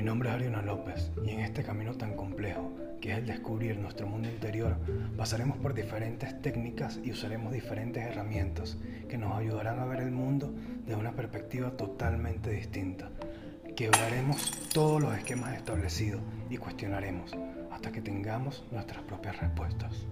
Mi nombre es Ariana López y en este camino tan complejo, que es el descubrir nuestro mundo interior, pasaremos por diferentes técnicas y usaremos diferentes herramientas que nos ayudarán a ver el mundo de una perspectiva totalmente distinta. Quebraremos todos los esquemas establecidos y cuestionaremos hasta que tengamos nuestras propias respuestas.